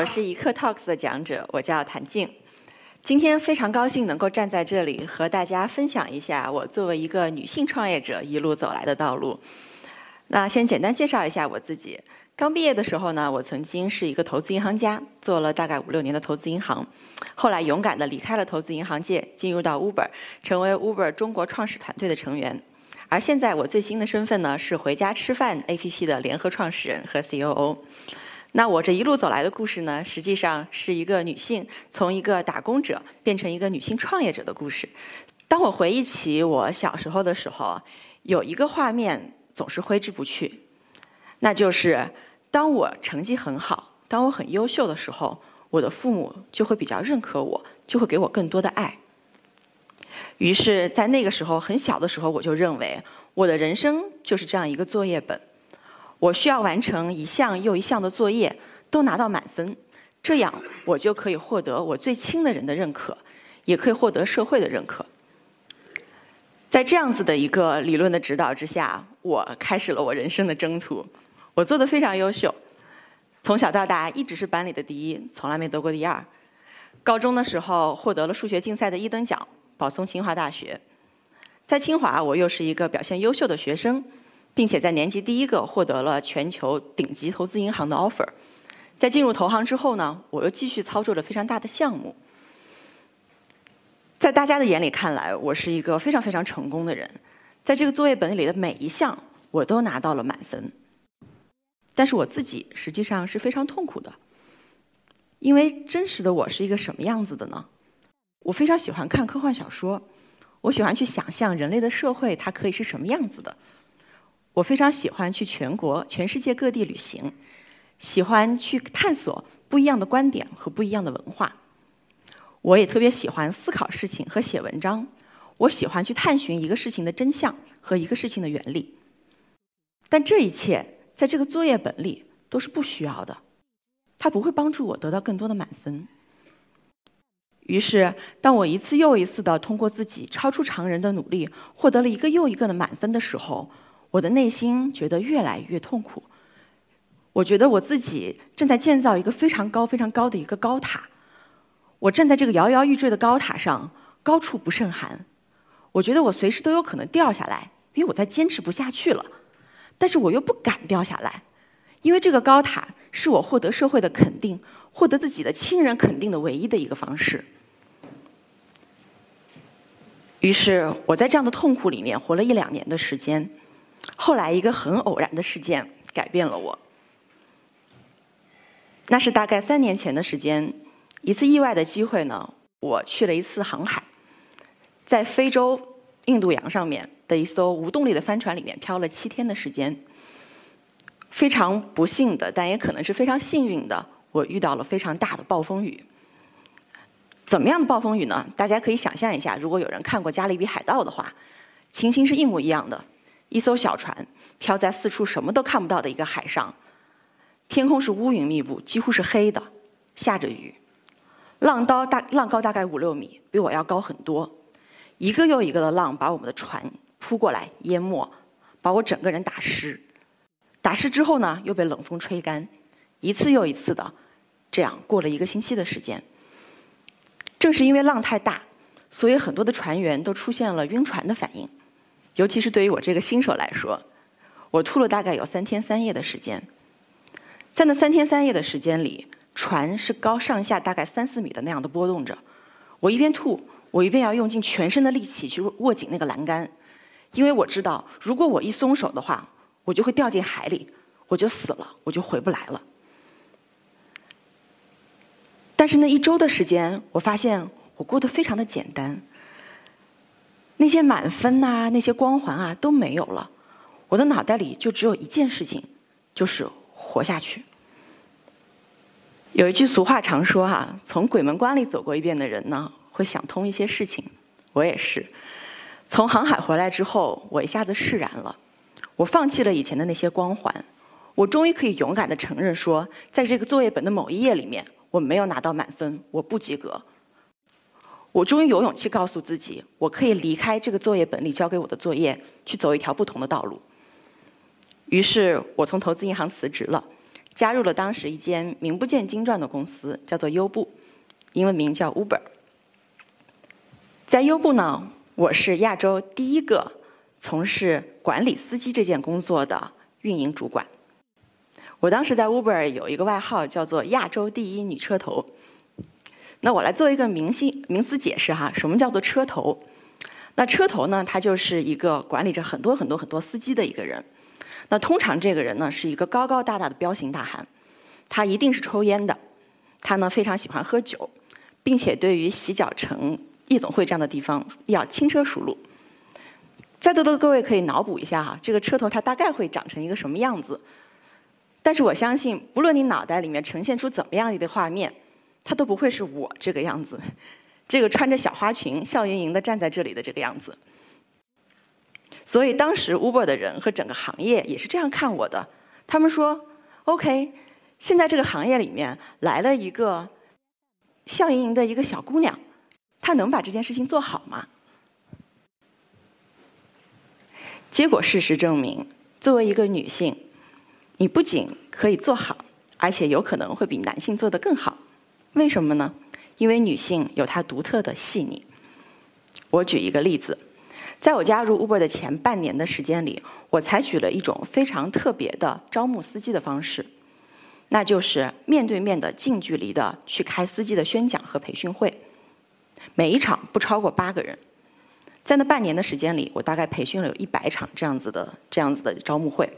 我是一刻 Talks 的讲者，我叫谭静。今天非常高兴能够站在这里和大家分享一下我作为一个女性创业者一路走来的道路。那先简单介绍一下我自己。刚毕业的时候呢，我曾经是一个投资银行家，做了大概五六年的投资银行。后来勇敢地离开了投资银行界，进入到 Uber，成为 Uber 中国创始团队的成员。而现在我最新的身份呢，是回家吃饭 APP 的联合创始人和 COO。那我这一路走来的故事呢，实际上是一个女性从一个打工者变成一个女性创业者的故事。当我回忆起我小时候的时候，有一个画面总是挥之不去，那就是当我成绩很好，当我很优秀的时候，我的父母就会比较认可我，就会给我更多的爱。于是，在那个时候很小的时候，我就认为我的人生就是这样一个作业本，我需要完成一项又一项的作业，都拿到满分，这样我就可以获得我最亲的人的认可，也可以获得社会的认可。在这样子的一个理论的指导之下，我开始了我人生的征途。我做的非常优秀，从小到大一直是班里的第一，从来没得过第二。高中的时候获得了数学竞赛的一等奖。保送清华大学，在清华我又是一个表现优秀的学生，并且在年级第一个获得了全球顶级投资银行的 offer。在进入投行之后呢，我又继续操作了非常大的项目。在大家的眼里看来，我是一个非常非常成功的人，在这个作业本里的每一项我都拿到了满分。但是我自己实际上是非常痛苦的，因为真实的我是一个什么样子的呢？我非常喜欢看科幻小说，我喜欢去想象人类的社会它可以是什么样子的。我非常喜欢去全国、全世界各地旅行，喜欢去探索不一样的观点和不一样的文化。我也特别喜欢思考事情和写文章，我喜欢去探寻一个事情的真相和一个事情的原理。但这一切在这个作业本里都是不需要的，它不会帮助我得到更多的满分。于是，当我一次又一次的通过自己超出常人的努力，获得了一个又一个的满分的时候，我的内心觉得越来越痛苦。我觉得我自己正在建造一个非常高、非常高的一个高塔，我站在这个摇摇欲坠的高塔上，高处不胜寒。我觉得我随时都有可能掉下来，因为我再坚持不下去了。但是我又不敢掉下来，因为这个高塔是我获得社会的肯定、获得自己的亲人肯定的唯一的一个方式。于是我在这样的痛苦里面活了一两年的时间，后来一个很偶然的事件改变了我。那是大概三年前的时间，一次意外的机会呢，我去了一次航海，在非洲印度洋上面的一艘无动力的帆船里面漂了七天的时间。非常不幸的，但也可能是非常幸运的，我遇到了非常大的暴风雨。怎么样的暴风雨呢？大家可以想象一下，如果有人看过《加勒比海盗》的话，情形是一模一样的。一艘小船漂在四处什么都看不到的一个海上，天空是乌云密布，几乎是黑的，下着雨，浪高大浪高大概五六米，比我要高很多。一个又一个的浪把我们的船扑过来淹没，把我整个人打湿。打湿之后呢，又被冷风吹干，一次又一次的，这样过了一个星期的时间。正是因为浪太大，所以很多的船员都出现了晕船的反应。尤其是对于我这个新手来说，我吐了大概有三天三夜的时间。在那三天三夜的时间里，船是高上下大概三四米的那样的波动着。我一边吐，我一边要用尽全身的力气去握紧那个栏杆，因为我知道，如果我一松手的话，我就会掉进海里，我就死了，我就回不来了。但是那一周的时间，我发现我过得非常的简单。那些满分呐，那些光环啊都没有了，我的脑袋里就只有一件事情，就是活下去。有一句俗话常说哈，从鬼门关里走过一遍的人呢，会想通一些事情。我也是，从航海回来之后，我一下子释然了，我放弃了以前的那些光环，我终于可以勇敢的承认说，在这个作业本的某一页里面。我没有拿到满分，我不及格。我终于有勇气告诉自己，我可以离开这个作业本里交给我的作业，去走一条不同的道路。于是我从投资银行辞职了，加入了当时一间名不见经传的公司，叫做优步，英文名叫 Uber。在优步呢，我是亚洲第一个从事管理司机这件工作的运营主管。我当时在 Uber 有一个外号叫做“亚洲第一女车头”。那我来做一个名姓名词解释哈，什么叫做车头？那车头呢，他就是一个管理着很多很多很多司机的一个人。那通常这个人呢，是一个高高大大的彪形大汉，他一定是抽烟的，他呢非常喜欢喝酒，并且对于洗脚城、夜总会这样的地方要轻车熟路。在座的各位可以脑补一下哈，这个车头他大概会长成一个什么样子？但是我相信，不论你脑袋里面呈现出怎么样一个画面，他都不会是我这个样子，这个穿着小花裙、笑盈盈的站在这里的这个样子。所以当时 Uber 的人和整个行业也是这样看我的，他们说：“OK，现在这个行业里面来了一个笑盈盈的一个小姑娘，她能把这件事情做好吗？”结果事实证明，作为一个女性，你不仅可以做好，而且有可能会比男性做得更好。为什么呢？因为女性有她独特的细腻。我举一个例子。在我加入 Uber 的前半年的时间里，我采取了一种非常特别的招募司机的方式，那就是面对面的近距离的去开司机的宣讲和培训会，每一场不超过八个人。在那半年的时间里，我大概培训了有一百场这样子的这样子的招募会。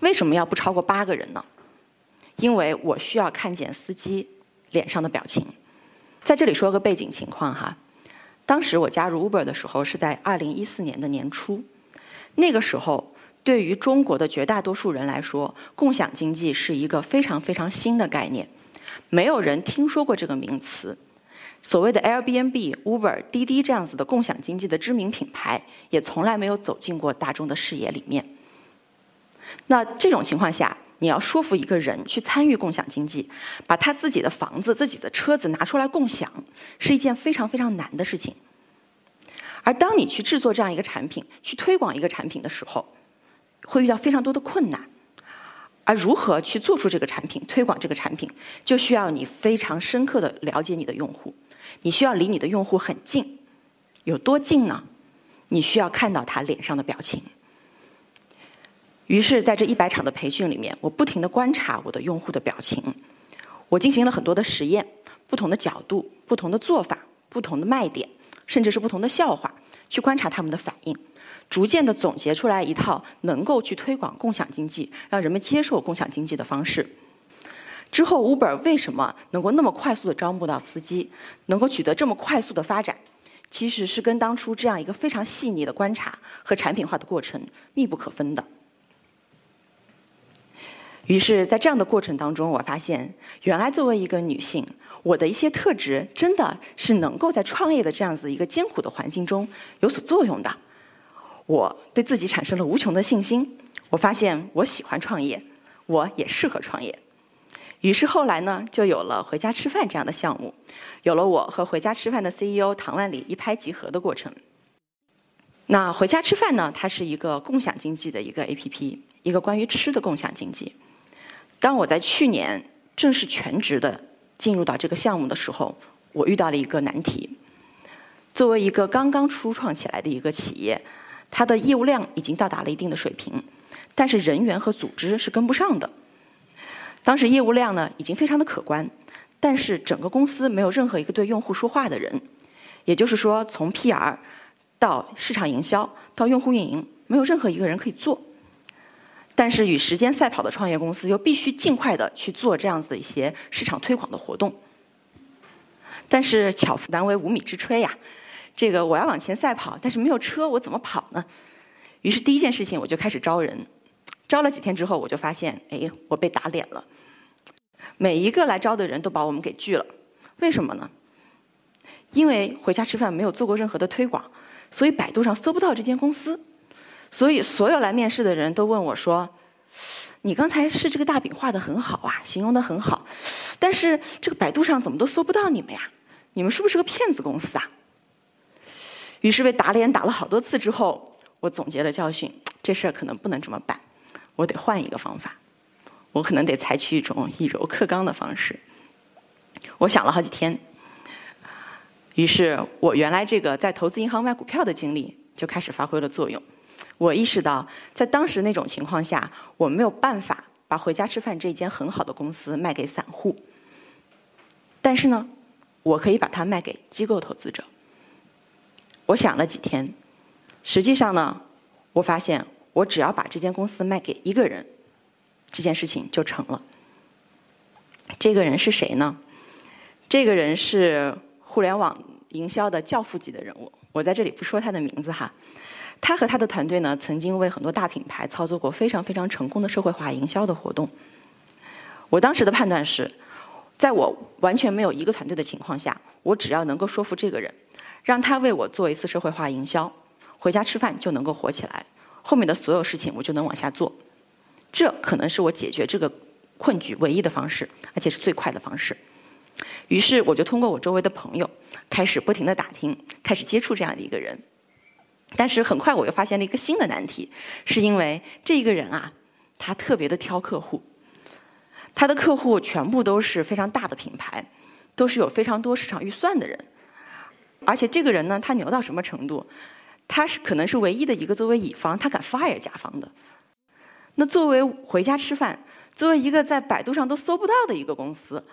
为什么要不超过八个人呢？因为我需要看见司机脸上的表情。在这里说个背景情况哈。当时我加入 Uber 的时候是在二零一四年的年初，那个时候对于中国的绝大多数人来说，共享经济是一个非常非常新的概念，没有人听说过这个名词。所谓的 Airbnb、Uber、滴滴这样子的共享经济的知名品牌，也从来没有走进过大众的视野里面。那这种情况下，你要说服一个人去参与共享经济，把他自己的房子、自己的车子拿出来共享，是一件非常非常难的事情。而当你去制作这样一个产品、去推广一个产品的时候，会遇到非常多的困难。而如何去做出这个产品、推广这个产品，就需要你非常深刻的了解你的用户，你需要离你的用户很近，有多近呢？你需要看到他脸上的表情。于是，在这一百场的培训里面，我不停地观察我的用户的表情，我进行了很多的实验，不同的角度、不同的做法、不同的卖点，甚至是不同的笑话，去观察他们的反应，逐渐地总结出来一套能够去推广共享经济、让人们接受共享经济的方式。之后，Uber 为什么能够那么快速地招募到司机，能够取得这么快速的发展，其实是跟当初这样一个非常细腻的观察和产品化的过程密不可分的。于是，在这样的过程当中，我发现，原来作为一个女性，我的一些特质真的是能够在创业的这样子一个艰苦的环境中有所作用的。我对自己产生了无穷的信心。我发现我喜欢创业，我也适合创业。于是后来呢，就有了回家吃饭这样的项目，有了我和回家吃饭的 CEO 唐万里一拍即合的过程。那回家吃饭呢，它是一个共享经济的一个 APP，一个关于吃的共享经济。当我在去年正式全职的进入到这个项目的时候，我遇到了一个难题。作为一个刚刚初创起来的一个企业，它的业务量已经到达了一定的水平，但是人员和组织是跟不上的。当时业务量呢已经非常的可观，但是整个公司没有任何一个对用户说话的人，也就是说，从 PR 到市场营销到用户运营，没有任何一个人可以做。但是与时间赛跑的创业公司又必须尽快的去做这样子的一些市场推广的活动。但是巧妇难为无米之炊呀，这个我要往前赛跑，但是没有车我怎么跑呢？于是第一件事情我就开始招人，招了几天之后我就发现，哎，我被打脸了。每一个来招的人都把我们给拒了，为什么呢？因为回家吃饭没有做过任何的推广，所以百度上搜不到这间公司。所以，所有来面试的人都问我说：“你刚才是这个大饼画的很好啊，形容的很好，但是这个百度上怎么都搜不到你们呀？你们是不是个骗子公司啊？”于是被打脸打了好多次之后，我总结了教训，这事儿可能不能这么办，我得换一个方法。我可能得采取一种以柔克刚的方式。我想了好几天，于是我原来这个在投资银行卖股票的经历就开始发挥了作用。我意识到，在当时那种情况下，我没有办法把回家吃饭这一间很好的公司卖给散户。但是呢，我可以把它卖给机构投资者。我想了几天，实际上呢，我发现我只要把这间公司卖给一个人，这件事情就成了。这个人是谁呢？这个人是互联网营销的教父级的人物。我在这里不说他的名字哈。他和他的团队呢，曾经为很多大品牌操作过非常非常成功的社会化营销的活动。我当时的判断是，在我完全没有一个团队的情况下，我只要能够说服这个人，让他为我做一次社会化营销，回家吃饭就能够火起来，后面的所有事情我就能往下做。这可能是我解决这个困局唯一的方式，而且是最快的方式。于是我就通过我周围的朋友，开始不停的打听，开始接触这样的一个人。但是很快我又发现了一个新的难题，是因为这个人啊，他特别的挑客户，他的客户全部都是非常大的品牌，都是有非常多市场预算的人，而且这个人呢，他牛到什么程度？他是可能是唯一的一个作为乙方，他敢 fire 甲方的。那作为回家吃饭，作为一个在百度上都搜不到的一个公司，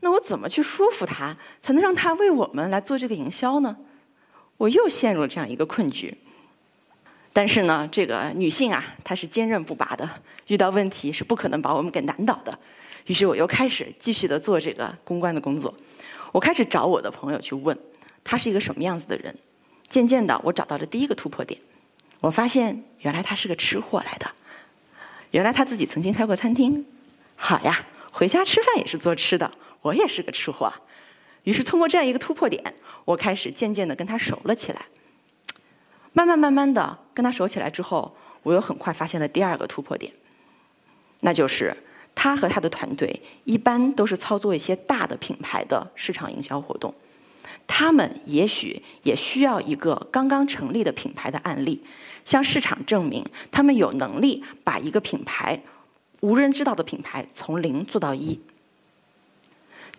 那我怎么去说服他，才能让他为我们来做这个营销呢？我又陷入了这样一个困局，但是呢，这个女性啊，她是坚韧不拔的，遇到问题是不可能把我们给难倒的。于是我又开始继续的做这个公关的工作，我开始找我的朋友去问，他是一个什么样子的人。渐渐的，我找到了第一个突破点，我发现原来他是个吃货来的，原来他自己曾经开过餐厅。好呀，回家吃饭也是做吃的，我也是个吃货。于是通过这样一个突破点。我开始渐渐的跟他熟了起来，慢慢慢慢的跟他熟起来之后，我又很快发现了第二个突破点，那就是他和他的团队一般都是操作一些大的品牌的市场营销活动，他们也许也需要一个刚刚成立的品牌的案例，向市场证明他们有能力把一个品牌无人知道的品牌从零做到一。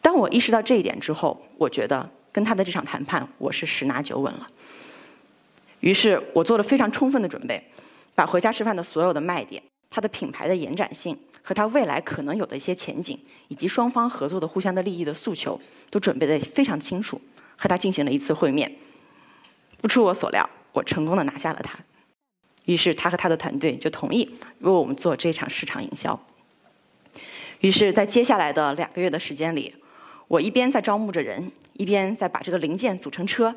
当我意识到这一点之后，我觉得。跟他的这场谈判，我是十拿九稳了。于是我做了非常充分的准备，把回家吃饭的所有的卖点、它的品牌的延展性和它未来可能有的一些前景，以及双方合作的互相的利益的诉求，都准备的非常清楚，和他进行了一次会面。不出我所料，我成功的拿下了他。于是他和他的团队就同意为我们做这场市场营销。于是，在接下来的两个月的时间里，我一边在招募着人。一边在把这个零件组成车，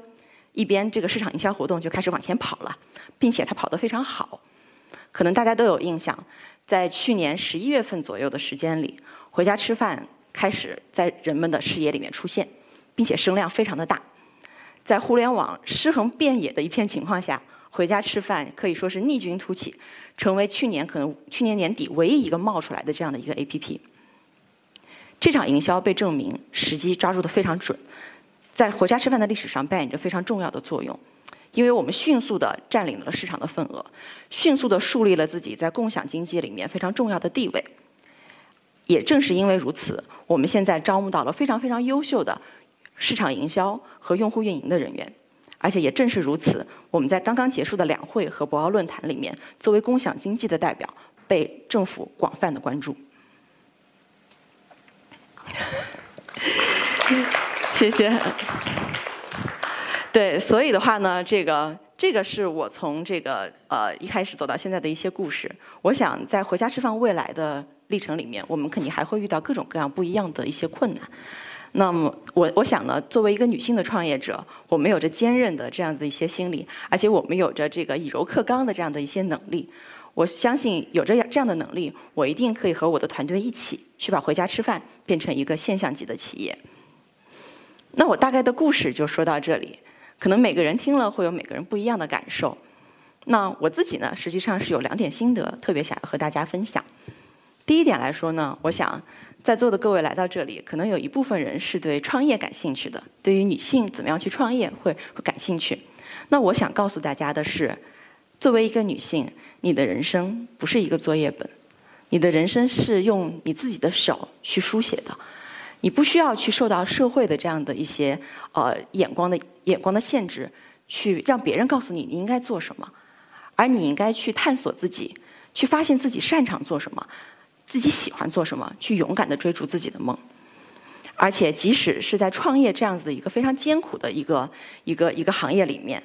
一边这个市场营销活动就开始往前跑了，并且它跑得非常好。可能大家都有印象，在去年十一月份左右的时间里，回家吃饭开始在人们的视野里面出现，并且声量非常的大。在互联网尸横遍野的一片情况下，回家吃饭可以说是逆军突起，成为去年可能去年年底唯一一个冒出来的这样的一个 APP。这场营销被证明时机抓住的非常准。在回家吃饭的历史上扮演着非常重要的作用，因为我们迅速的占领了市场的份额，迅速的树立了自己在共享经济里面非常重要的地位。也正是因为如此，我们现在招募到了非常非常优秀的市场营销和用户运营的人员，而且也正是如此，我们在刚刚结束的两会和博鳌论坛里面，作为共享经济的代表，被政府广泛的关注。谢谢。对，所以的话呢，这个这个是我从这个呃一开始走到现在的一些故事。我想在回家吃饭未来的历程里面，我们肯定还会遇到各种各样不一样的一些困难。那么我我想呢，作为一个女性的创业者，我们有着坚韧的这样的一些心理，而且我们有着这个以柔克刚的这样的一些能力。我相信有着这样的能力，我一定可以和我的团队一起去把回家吃饭变成一个现象级的企业。那我大概的故事就说到这里，可能每个人听了会有每个人不一样的感受。那我自己呢，实际上是有两点心得，特别想要和大家分享。第一点来说呢，我想在座的各位来到这里，可能有一部分人是对创业感兴趣的，对于女性怎么样去创业会会感兴趣。那我想告诉大家的是，作为一个女性，你的人生不是一个作业本，你的人生是用你自己的手去书写的，你不需要去受到社会的这样的一些呃眼光的眼光的限制，去让别人告诉你你应该做什么，而你应该去探索自己，去发现自己擅长做什么，自己喜欢做什么，去勇敢的追逐自己的梦。而且，即使是在创业这样子的一个非常艰苦的一个一个一个行业里面，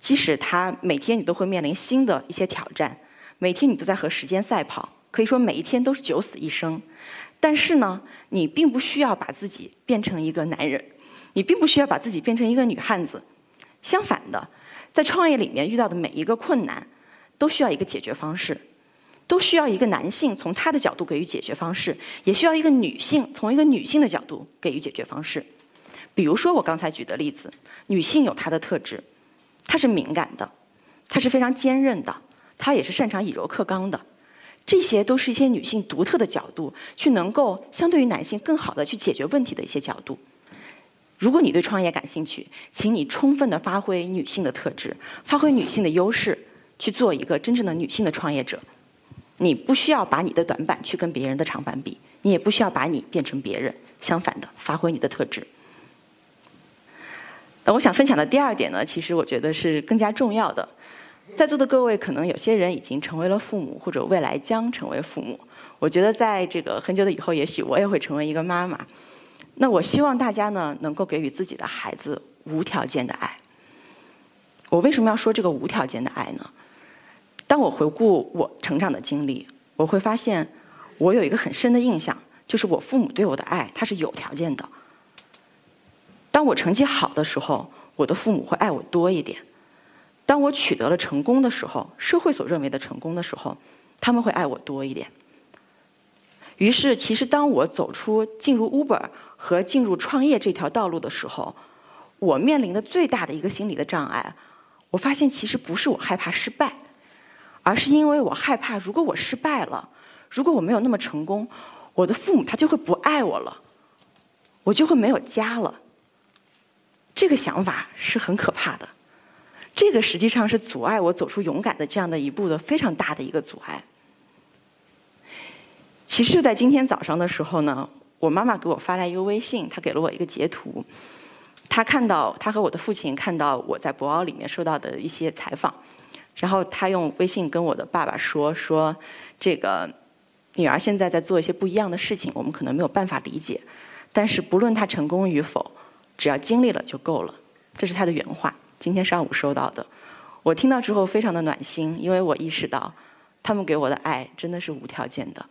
即使他每天你都会面临新的一些挑战，每天你都在和时间赛跑，可以说每一天都是九死一生。但是呢，你并不需要把自己变成一个男人，你并不需要把自己变成一个女汉子。相反的，在创业里面遇到的每一个困难，都需要一个解决方式。都需要一个男性从他的角度给予解决方式，也需要一个女性从一个女性的角度给予解决方式。比如说我刚才举的例子，女性有她的特质，她是敏感的，她是非常坚韧的，她也是擅长以柔克刚的。这些都是一些女性独特的角度，去能够相对于男性更好的去解决问题的一些角度。如果你对创业感兴趣，请你充分的发挥女性的特质，发挥女性的优势，去做一个真正的女性的创业者。你不需要把你的短板去跟别人的长板比，你也不需要把你变成别人。相反的，发挥你的特质。那我想分享的第二点呢，其实我觉得是更加重要的。在座的各位，可能有些人已经成为了父母，或者未来将成为父母。我觉得在这个很久的以后，也许我也会成为一个妈妈。那我希望大家呢，能够给予自己的孩子无条件的爱。我为什么要说这个无条件的爱呢？当我回顾我成长的经历，我会发现，我有一个很深的印象，就是我父母对我的爱，它是有条件的。当我成绩好的时候，我的父母会爱我多一点；当我取得了成功的时候，社会所认为的成功的时候，他们会爱我多一点。于是，其实当我走出进入 Uber 和进入创业这条道路的时候，我面临的最大的一个心理的障碍，我发现其实不是我害怕失败。而是因为我害怕，如果我失败了，如果我没有那么成功，我的父母他就会不爱我了，我就会没有家了。这个想法是很可怕的，这个实际上是阻碍我走出勇敢的这样的一步的非常大的一个阻碍。其实就在今天早上的时候呢，我妈妈给我发来一个微信，她给了我一个截图，她看到她和我的父亲看到我在博鳌里面受到的一些采访。然后她用微信跟我的爸爸说：“说这个女儿现在在做一些不一样的事情，我们可能没有办法理解，但是不论她成功与否，只要经历了就够了。”这是她的原话。今天上午收到的，我听到之后非常的暖心，因为我意识到他们给我的爱真的是无条件的，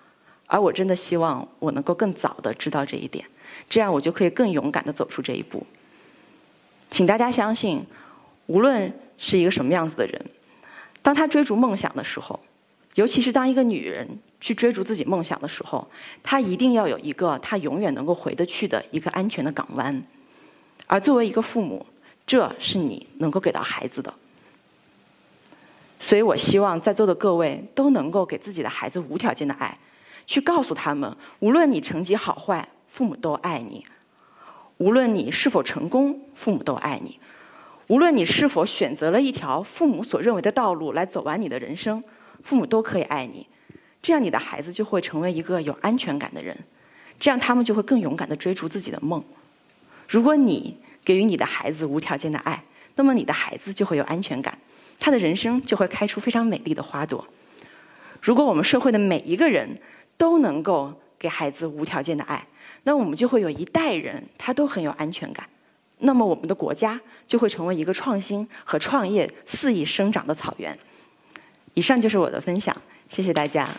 而我真的希望我能够更早的知道这一点，这样我就可以更勇敢的走出这一步。请大家相信，无论是一个什么样子的人。当他追逐梦想的时候，尤其是当一个女人去追逐自己梦想的时候，她一定要有一个她永远能够回得去的一个安全的港湾。而作为一个父母，这是你能够给到孩子的。所以我希望在座的各位都能够给自己的孩子无条件的爱，去告诉他们，无论你成绩好坏，父母都爱你；无论你是否成功，父母都爱你。无论你是否选择了一条父母所认为的道路来走完你的人生，父母都可以爱你。这样你的孩子就会成为一个有安全感的人，这样他们就会更勇敢地追逐自己的梦。如果你给予你的孩子无条件的爱，那么你的孩子就会有安全感，他的人生就会开出非常美丽的花朵。如果我们社会的每一个人都能够给孩子无条件的爱，那我们就会有一代人他都很有安全感。那么，我们的国家就会成为一个创新和创业肆意生长的草原。以上就是我的分享，谢谢大家。